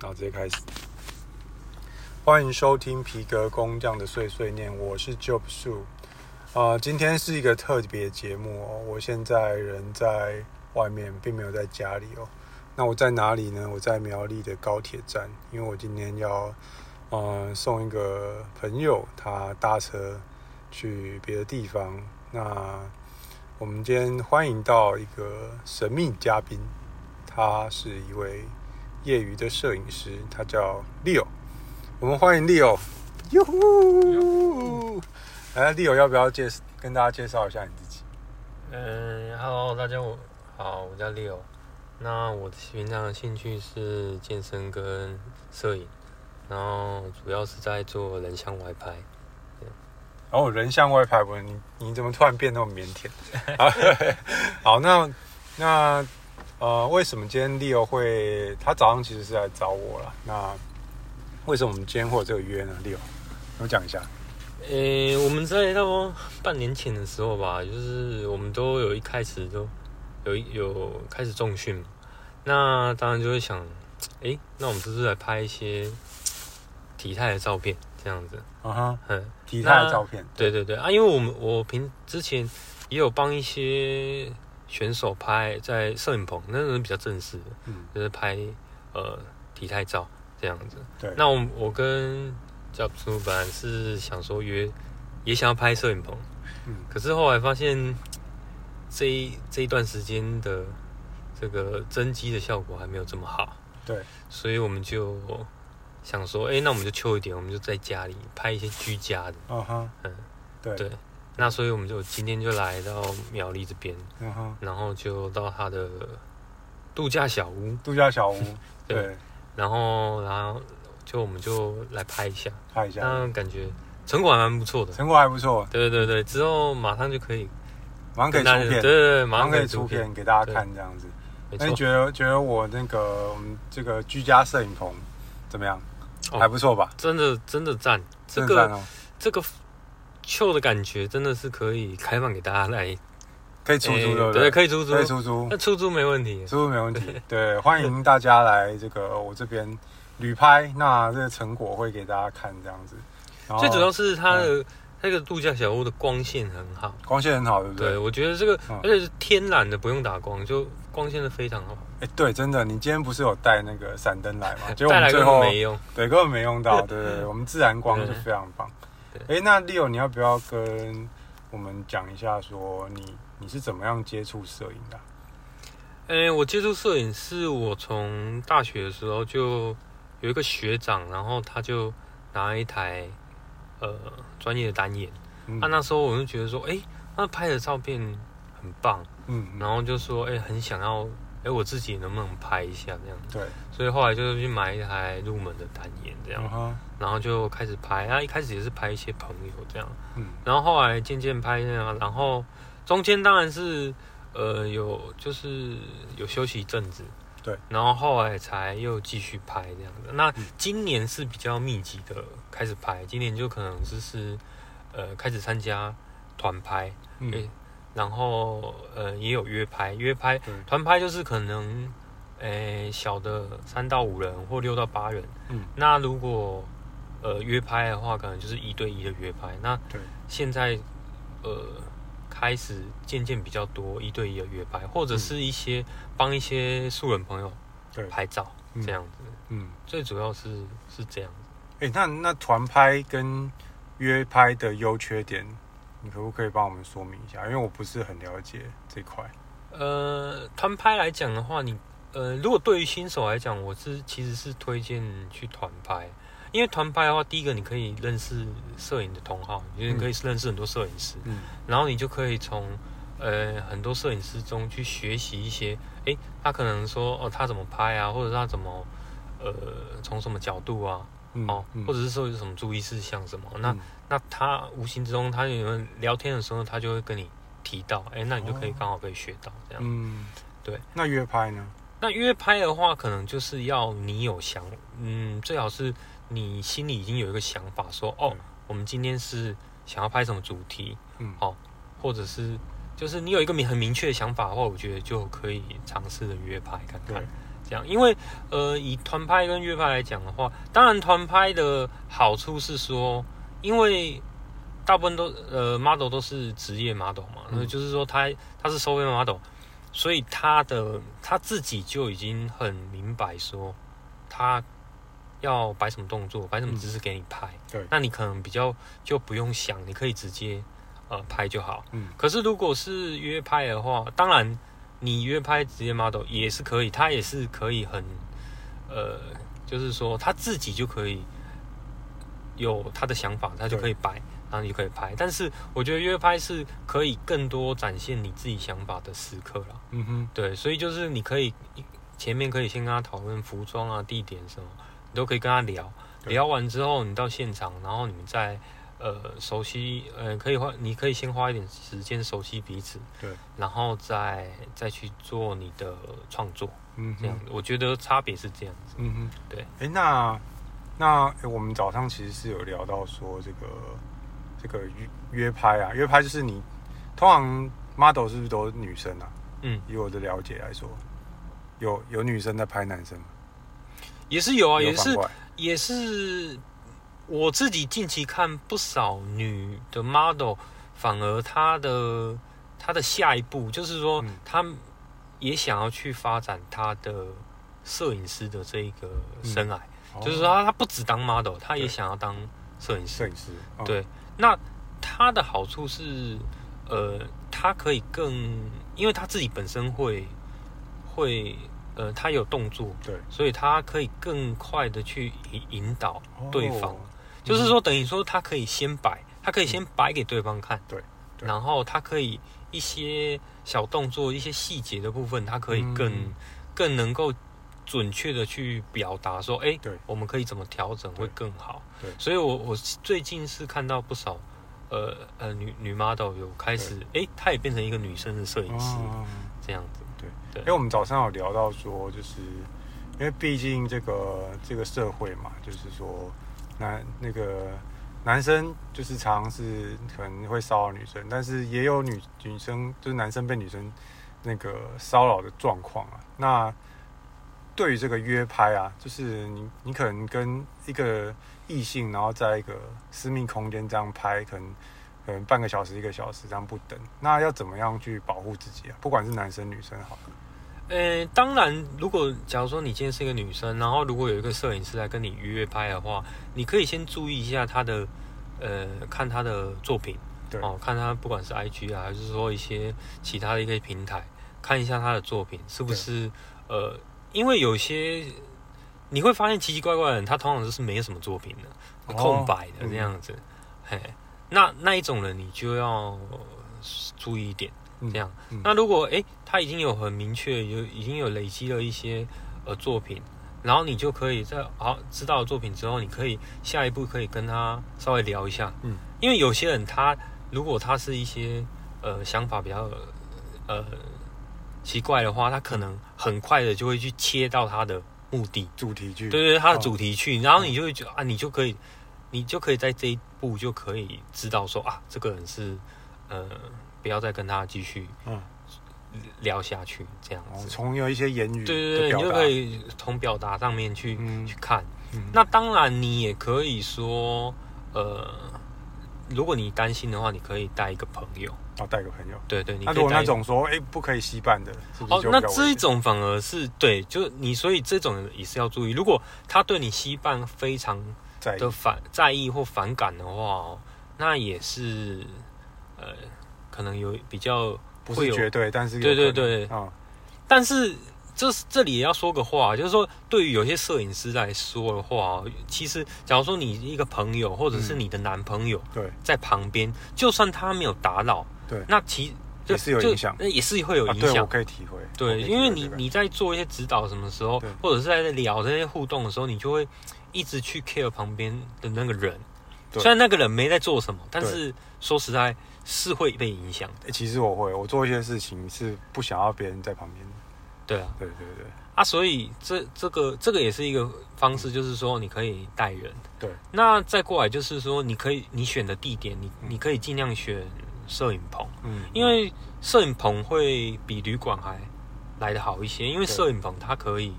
然后直接开始。欢迎收听皮革工匠的碎碎念，我是 Job Su。呃，今天是一个特别节目哦，我现在人在外面，并没有在家里哦。那我在哪里呢？我在苗栗的高铁站，因为我今天要呃送一个朋友，他搭车去别的地方。那我们今天欢迎到一个神秘嘉宾，他是一位业余的摄影师，他叫 Leo。我们欢迎 Leo。哟呼！来，Leo 要不要介跟大家介绍一下你自己？嗯，Hello，大家好，我叫 Leo。那我平常的兴趣是健身跟摄影，然后主要是在做人像外拍。然后、哦、人像外拍，不你，你怎么突然变那么腼腆？好，那那呃，为什么今天 Leo 会？他早上其实是来找我了。那为什么我们今天会有这个约呢？Leo，我讲一下。诶，我们在到半年前的时候吧，就是我们都有一开始都有有开始重训，那当然就会想，诶，那我们是不是来拍一些体态的照片？这样子，啊哈、uh，嗯，体态的照片，对对对啊，因为我们我平之前也有帮一些选手拍在摄影棚，那种比较正式的，嗯，就是拍呃体态照这样子。对，那我我跟教主本来是想说约，也想要拍摄影棚，嗯，可是后来发现 这一这一段时间的这个增肌的效果还没有这么好，对，所以我们就。想说，哎、欸，那我们就秋一点，我们就在家里拍一些居家的。Uh huh. 嗯，对对。那所以我们就今天就来到苗栗这边，uh. 然后就到他的度假小屋。度假小屋，对。对然后，然后就我们就来拍一下，拍一下。那感觉成果还蛮不错的，成果还不错。对对对，之后马上就可以，马上可以出片。对对对，马上可以出片给大家看这样子。那你觉得觉得我那个我们这个居家摄影棚怎么样？还不错吧？真的真的赞，这个这个秀的感觉真的是可以开放给大家来，可以出租的，对，可以出租，可以出租，那出租没问题，出租没问题。对，欢迎大家来这个我这边旅拍，那这个成果会给大家看这样子。最主要是它的那个度假小屋的光线很好，光线很好，对不对？对，我觉得这个而且是天然的，不用打光，就光线的非常好。哎，对，真的，你今天不是有带那个闪灯来吗？结果我们最后没用，对，根本没用到。对对，我们自然光是非常棒。哎，那 Leo，你要不要跟我们讲一下，说你你是怎么样接触摄影的？哎，我接触摄影是我从大学的时候就有一个学长，然后他就拿一台呃专业的单眼，啊那时候我就觉得说，哎，他拍的照片很棒，嗯，然后就说，哎，很想要。哎、欸，我自己能不能拍一下这样子？对，所以后来就是去买一台入门的单眼这样，uh huh. 然后就开始拍。啊，一开始也是拍一些朋友这样，嗯，然后后来渐渐拍这样，然后中间当然是呃有就是有休息一阵子，对，然后后来才又继续拍这样子。那今年是比较密集的开始拍，今年就可能就是呃开始参加团拍，嗯。欸然后呃也有约拍，约拍团拍就是可能，诶小的三到五人或六到八人，嗯，那如果呃约拍的话，可能就是一对一的约拍。那对，现在呃开始渐渐比较多一对一的约拍，或者是一些帮一些素人朋友对。拍照这样子，嗯，最主要是是这样子。诶，那那团拍跟约拍的优缺点？你可不可以帮我们说明一下？因为我不是很了解这块。呃，团拍来讲的话，你呃，如果对于新手来讲，我是其实是推荐去团拍，因为团拍的话，第一个你可以认识摄影的同好，因为你可以认识很多摄影师，嗯，然后你就可以从呃很多摄影师中去学习一些，诶，他可能说哦，他怎么拍啊，或者他怎么呃从什么角度啊。哦，或者是说有什么注意事项什么，那那他无形之中，他有人聊天的时候，他就会跟你提到，哎，那你就可以刚好可以学到这样。嗯，对。那约拍呢？那约拍的话，可能就是要你有想，嗯，最好是你心里已经有一个想法，说，哦，我们今天是想要拍什么主题，嗯，好，或者是就是你有一个明很明确的想法的话，我觉得就可以尝试着约拍看看。这样，因为呃，以团拍跟约拍来讲的话，当然团拍的好处是说，因为大部分都呃 model 都是职业 model 嘛，那、嗯、就是说他他是收费 model，所以他的他自己就已经很明白说他要摆什么动作，摆什么姿势给你拍。嗯、对，那你可能比较就不用想，你可以直接呃拍就好。嗯，可是如果是约拍的话，当然。你约拍职业 model 也是可以，他也是可以很，呃，就是说他自己就可以有他的想法，他就可以摆，然后你就可以拍。但是我觉得约拍是可以更多展现你自己想法的时刻啦。嗯哼，对，所以就是你可以前面可以先跟他讨论服装啊、地点什么，你都可以跟他聊。聊完之后，你到现场，然后你们再。呃，熟悉，呃，可以花，你可以先花一点时间熟悉彼此，对，然后再再去做你的创作，嗯，这样，我觉得差别是这样子，嗯哼，对，哎，那那我们早上其实是有聊到说这个这个约约拍啊，约拍就是你通常 model 是不是都是女生啊？嗯，以我的了解来说，有有女生在拍男生吗？也是有啊，有也是也是。我自己近期看不少女的 model，反而她的她的下一步就是说，她也想要去发展她的摄影师的这一个生涯，嗯、就是说她她不只当 model，他也想要当摄影师。摄影师，哦、对。那他的好处是，呃，他可以更，因为他自己本身会会，呃，他有动作，对，所以他可以更快的去引引导对方。哦就是说，等于说，他可以先摆，他可以先摆给对方看，嗯、对，对，然后他可以一些小动作、一些细节的部分，他可以更、嗯、更能够准确的去表达说，哎，对，我们可以怎么调整会更好。对，所以我我最近是看到不少，呃呃，女女 model 有开始，哎，她也变成一个女生的摄影师，哦、这样子。对对，因为我们早上有聊到说，就是因为毕竟这个这个社会嘛，就是说。男那个男生就是常常是可能会骚扰女生，但是也有女女生就是男生被女生那个骚扰的状况啊。那对于这个约拍啊，就是你你可能跟一个异性，然后在一个私密空间这样拍，可能可能半个小时一个小时这样不等，那要怎么样去保护自己啊？不管是男生女生好。呃、欸，当然，如果假如说你今天是一个女生，然后如果有一个摄影师来跟你约拍的话，你可以先注意一下他的，呃，看他的作品，对哦，看他不管是 IG 啊，还是说一些其他的一个平台，看一下他的作品是不是，呃，因为有些你会发现奇奇怪怪的人，他通常都是没有什么作品的，空白的这样子，嘿，那那一种人你就要注意一点。这样，嗯、那如果诶、欸，他已经有很明确，有已经有累积了一些呃作品，然后你就可以在好知道作品之后，你可以下一步可以跟他稍微聊一下，嗯，因为有些人他如果他是一些呃想法比较呃奇怪的话，他可能很快的就会去切到他的目的主题去，对对，他的主题去，哦、然后你就会觉得啊，你就可以，你就可以在这一步就可以知道说啊，这个人是呃。不要再跟他继续嗯聊下去，这样子。从有一些言语，对对对，你就可以从表达上面去、嗯、去看。嗯、那当然，你也可以说，呃，如果你担心的话，你可以带一个朋友。哦，带个朋友。对对，你那如果那种说，哎，不可以吸伴的，是不是哦，那这一种反而是对，就你，所以这种也是要注意。如果他对你吸伴非常的反在意，在意或反感的话，那也是呃。可能有比较不是绝对，但是对对对，嗯，但是这这里也要说个话，就是说对于有些摄影师来说的话，其实假如说你一个朋友或者是你的男朋友对在旁边，就算他没有打扰，对，那其也是有影响，那也是会有影响，我可以体会，对，因为你你在做一些指导什么时候，或者是在聊这些互动的时候，你就会一直去 care 旁边的那个人，虽然那个人没在做什么，但是说实在。是会被影响的。欸，其实我会，我做一些事情是不想要别人在旁边。对啊，对对对。啊，所以这这个这个也是一个方式，就是说你可以带人。对。那再过来就是说，你可以你选的地点，你你可以尽量选摄影棚。嗯。因为摄影棚会比旅馆还来的好一些，因为摄影棚它可以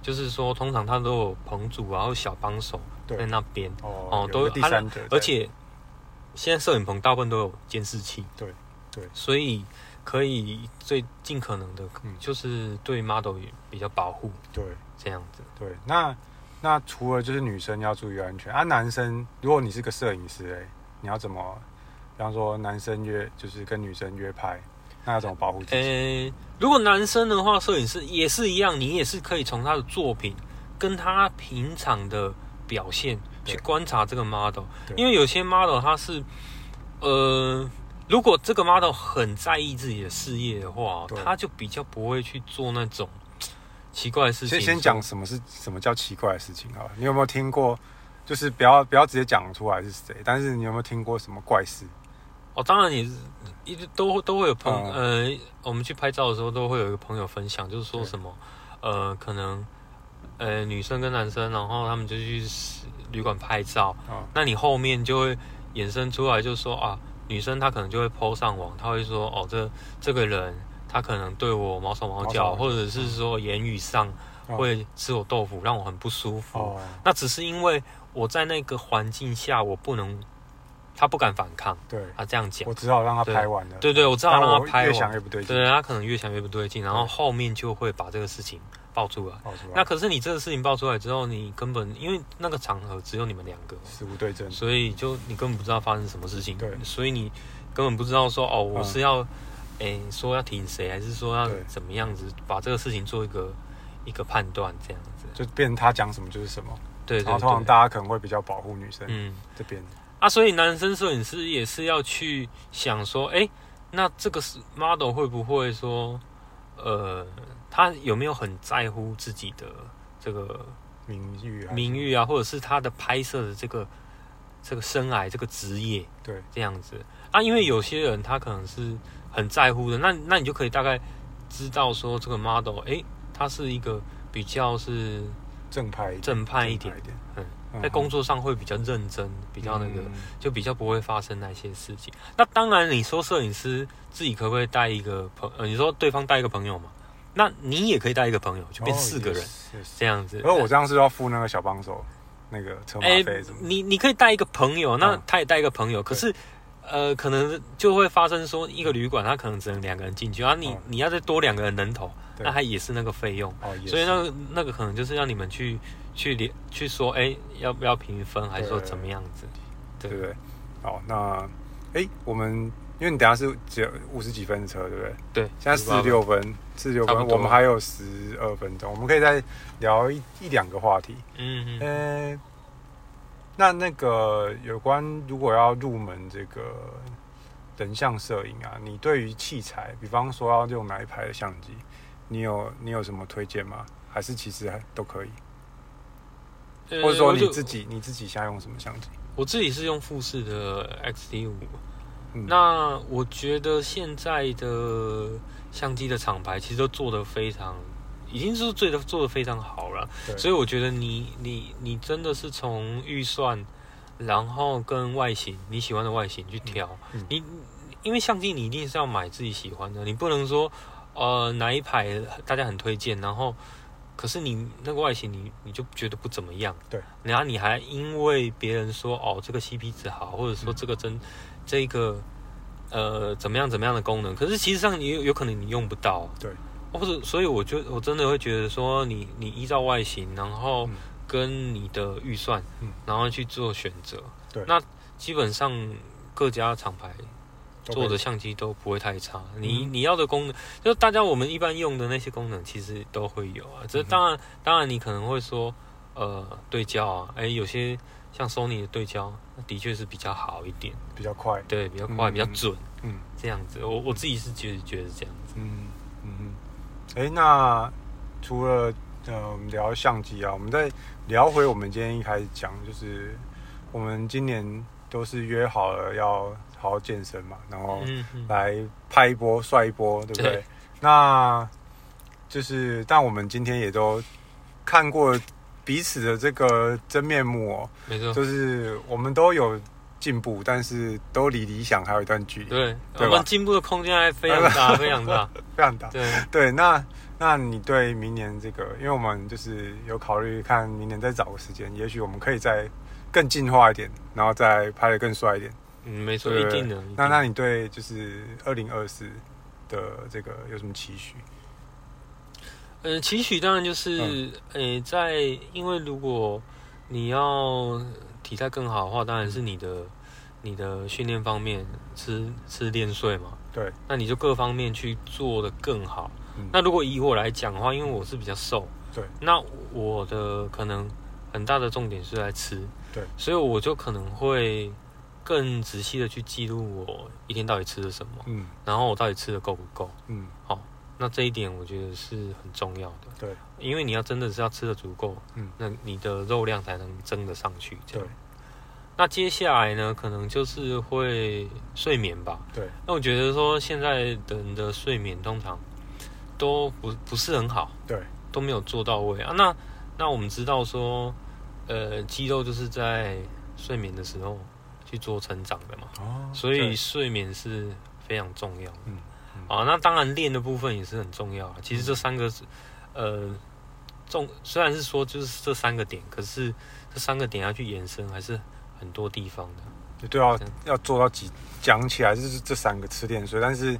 就是说通常它都有棚主然后小帮手在那边哦，哦，都有第三者，而且现在摄影棚大部分都有监视器，对对，所以可以最尽可能的，就是对 model 也比较保护，对，这样子，对，那。那除了就是女生要注意安全啊，男生如果你是个摄影师，哎，你要怎么？比方说男生约就是跟女生约拍，那要怎么保护自己？欸，如果男生的话，摄影师也是一样，你也是可以从他的作品跟他平常的表现去观察这个 model，因为有些 model 他是呃，如果这个 model 很在意自己的事业的话，他就比较不会去做那种。奇怪的事情，先先讲什么是什么叫奇怪的事情啊？你有没有听过？就是不要不要直接讲出来是谁，但是你有没有听过什么怪事？哦，当然你一直都都会有朋友、嗯、呃，我们去拍照的时候都会有一个朋友分享，就是说什么呃，可能呃女生跟男生，然后他们就去旅馆拍照，嗯、那你后面就会衍生出来，就是说啊，女生她可能就会 po 上网，她会说哦，这这个人。他可能对我毛手毛脚，或者是说言语上会吃我豆腐，让我很不舒服。哦、那只是因为我在那个环境下，我不能，他不敢反抗。对，他这样讲，我只好让他拍完了。对对，我只好让他拍完。越想越不对劲。对，他可能越想越不对劲，然后后面就会把这个事情爆出来。爆出来。那可是你这个事情爆出来之后，你根本因为那个场合只有你们两个，死无对证，所以就你根本不知道发生什么事情。对，所以你根本不知道说哦，我是要。哎、欸，说要挺谁，还是说要怎么样子把这个事情做一个一个判断，这样子就变成他讲什么就是什么。对，对，对，然后通常大家可能会比较保护女生，嗯，这边啊，所以男生摄影师也是要去想说，哎、欸，那这个是 model 会不会说，呃，他有没有很在乎自己的这个名誉、啊名誉啊，或者是他的拍摄的这个这个生涯这个职业，对，这样子啊，因为有些人他可能是。很在乎的，那那你就可以大概知道说这个 model，哎、欸，他是一个比较是正派正派一点，嗯，在工作上会比较认真，比较那个，嗯、就比较不会发生那些事情。那当然，你说摄影师自己可不可以带一个朋，呃，你说对方带一个朋友嘛？那你也可以带一个朋友，就变四个人、哦、这样子。而我这样是要付那个小帮手那个车马费什么、欸？你你可以带一个朋友，那他也带一个朋友，嗯、可是。呃，可能就会发生说，一个旅馆他可能只能两个人进去，然后你、哦、你要再多两个人人头，那它也是那个费用。哦，所以那个那个可能就是让你们去去连去说，哎、欸，要不要平分，还是说怎么样子？对不对，对？好，那哎、欸，我们因为你等下是只有五十几分的车，对不对？对，现在四十六分，四十六分，我们还有十二分钟，我们可以再聊一一两个话题。嗯嗯。欸那那个有关如果要入门这个人像摄影啊，你对于器材，比方说要用哪一排的相机，你有你有什么推荐吗？还是其实还都可以？或者说你自己你自己想用什么相机？我自己是用富士的 XT 五。嗯，那我觉得现在的相机的厂牌其实都做得非常。已经是做的做的非常好了，所以我觉得你你你真的是从预算，然后跟外形你喜欢的外形去挑，你因为相机你一定是要买自己喜欢的，你不能说呃哪一排大家很推荐，然后可是你那个外形你你就觉得不怎么样，对，然后你还因为别人说哦这个 CP 值好，或者说这个真、嗯、这个呃怎么样怎么样的功能，可是其实上你有有可能你用不到，对。或者，所以我就我真的会觉得说你，你你依照外形，然后跟你的预算，嗯，然后去做选择。对，那基本上各家厂牌做的相机都不会太差。你你要的功能，就大家我们一般用的那些功能，其实都会有啊。这当然，当然你可能会说，呃，对焦啊，哎，有些像 Sony 的对焦，的确是比较好一点，比较快，对，比较快，比较准，嗯，这样子。我我自己是觉得觉得这样子，嗯嗯嗯。哎、欸，那除了呃我们聊相机啊，我们再聊回我们今天一开始讲，就是我们今年都是约好了要好好健身嘛，然后来拍一波帅一波，对不对？对，那就是，但我们今天也都看过彼此的这个真面目哦，没错，就是我们都有。进步，但是都离理想还有一段距离。对，对我们进步的空间还非常大，非常大，非常大。对对，那那你对明年这个，因为我们就是有考虑，看明年再找个时间，也许我们可以再更进化一点，然后再拍的更帅一点。嗯，没错，一定的。那那你对就是二零二四的这个有什么期许？呃，期许当然就是，呃、嗯欸，在因为如果你要体态更好的话，当然是你的你的训练方面吃吃练睡嘛。对。那你就各方面去做的更好。嗯。那如果以我来讲的话，因为我是比较瘦，对。那我的可能很大的重点是在吃，对。所以我就可能会更仔细的去记录我一天到底吃了什么，嗯。然后我到底吃的够不够，嗯。好。那这一点我觉得是很重要的，对，因为你要真的是要吃的足够，嗯，那你的肉量才能增得上去，对。那接下来呢，可能就是会睡眠吧，对。那我觉得说现在的人的睡眠通常都不不是很好，对，都没有做到位啊。那那我们知道说，呃，肌肉就是在睡眠的时候去做成长的嘛，哦，所以睡眠是非常重要的，嗯。啊，那当然练的部分也是很重要。其实这三个，呃，重虽然是说就是这三个点，可是这三个点要去延伸，还是很多地方的。对啊，要做到极讲起来就是这三个吃练睡，但是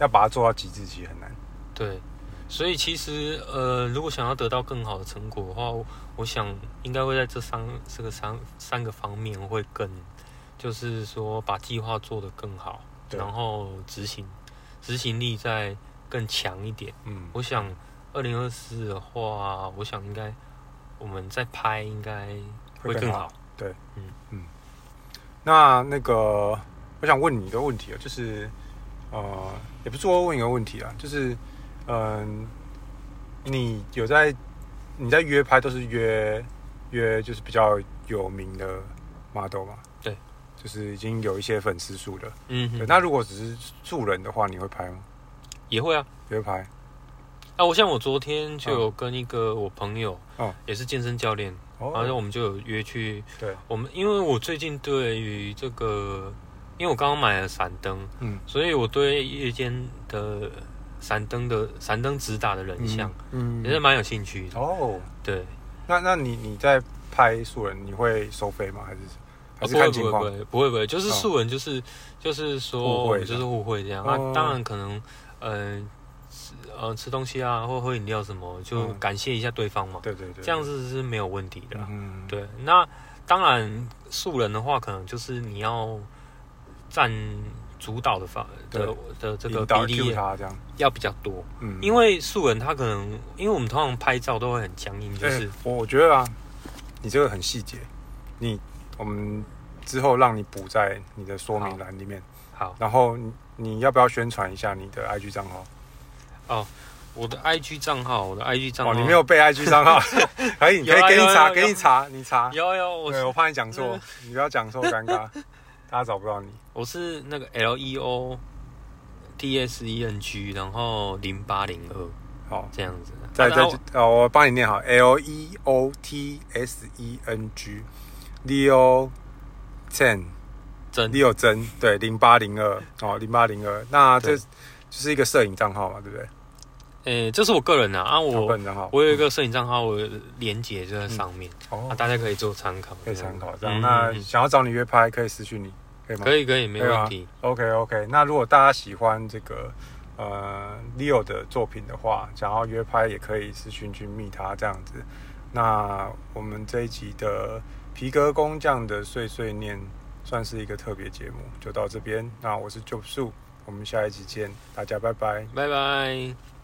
要把它做到极致其实很难。对，所以其实呃，如果想要得到更好的成果的话，我，我想应该会在这三这个三三个方面会更，就是说把计划做得更好，然后执行。执行力再更强一点，嗯，我想二零二四的话，我想应该我们再拍应该会更好，对，嗯嗯。那那个，我想问你一个问题啊，就是呃，也不是说问一个问题啊，就是嗯、呃，你有在你在约拍都是约约就是比较有名的 model 吗？就是已经有一些粉丝数了，嗯哼，对。那如果只是素人的话，你会拍吗？也会啊，也会拍。啊，我像我昨天就有跟一个我朋友，哦，也是健身教练，哦，然后我们就有约去，对，我们因为我最近对于这个，因为我刚刚买了闪灯，嗯，所以我对夜间的闪灯的闪灯直打的人像，嗯，也是蛮有兴趣的。哦，对。那那你你在拍素人，你会收费吗？还是？不会不会不会不会不会，就是素人就是就是说就是互惠这样。那当然可能，嗯呃吃东西啊或喝饮料什么，就感谢一下对方嘛。对对对，这样子是没有问题的。嗯，对。那当然素人的话，可能就是你要占主导的方的的这个比例要比较多。嗯，因为素人他可能，因为我们通常拍照都会很僵硬，就是我我觉得啊，你这个很细节，你。我们之后让你补在你的说明栏里面。好，然后你要不要宣传一下你的 IG 账号？哦，我的 IG 账号，我的 IG 账号，你没有背 IG 账号，可以，可以给你查，给你查，你查。有有，我对我怕你讲错，你不要讲错，尴尬，大家找不到你。我是那个 Leo Tseng，然后零八零二，好，这样子。再再哦，我帮你念好，Leo Tseng。Leo Chen，真 Leo 真对零八零二哦零八零二，那这就是一个摄影账号嘛，对不对？诶，这是我个人的啊，我个人账号，我有一个摄影账号，我连接就在上面，哦，大家可以做参考，可以参考这样。那想要找你约拍，可以私讯你，可以吗？可以可以，没问题。OK OK，那如果大家喜欢这个呃 Leo 的作品的话，想要约拍也可以私讯去密他这样子。那我们这一集的。皮革工匠的碎碎念，算是一个特别节目，就到这边。那我是 Job Su，我们下一集见，大家拜拜，拜拜。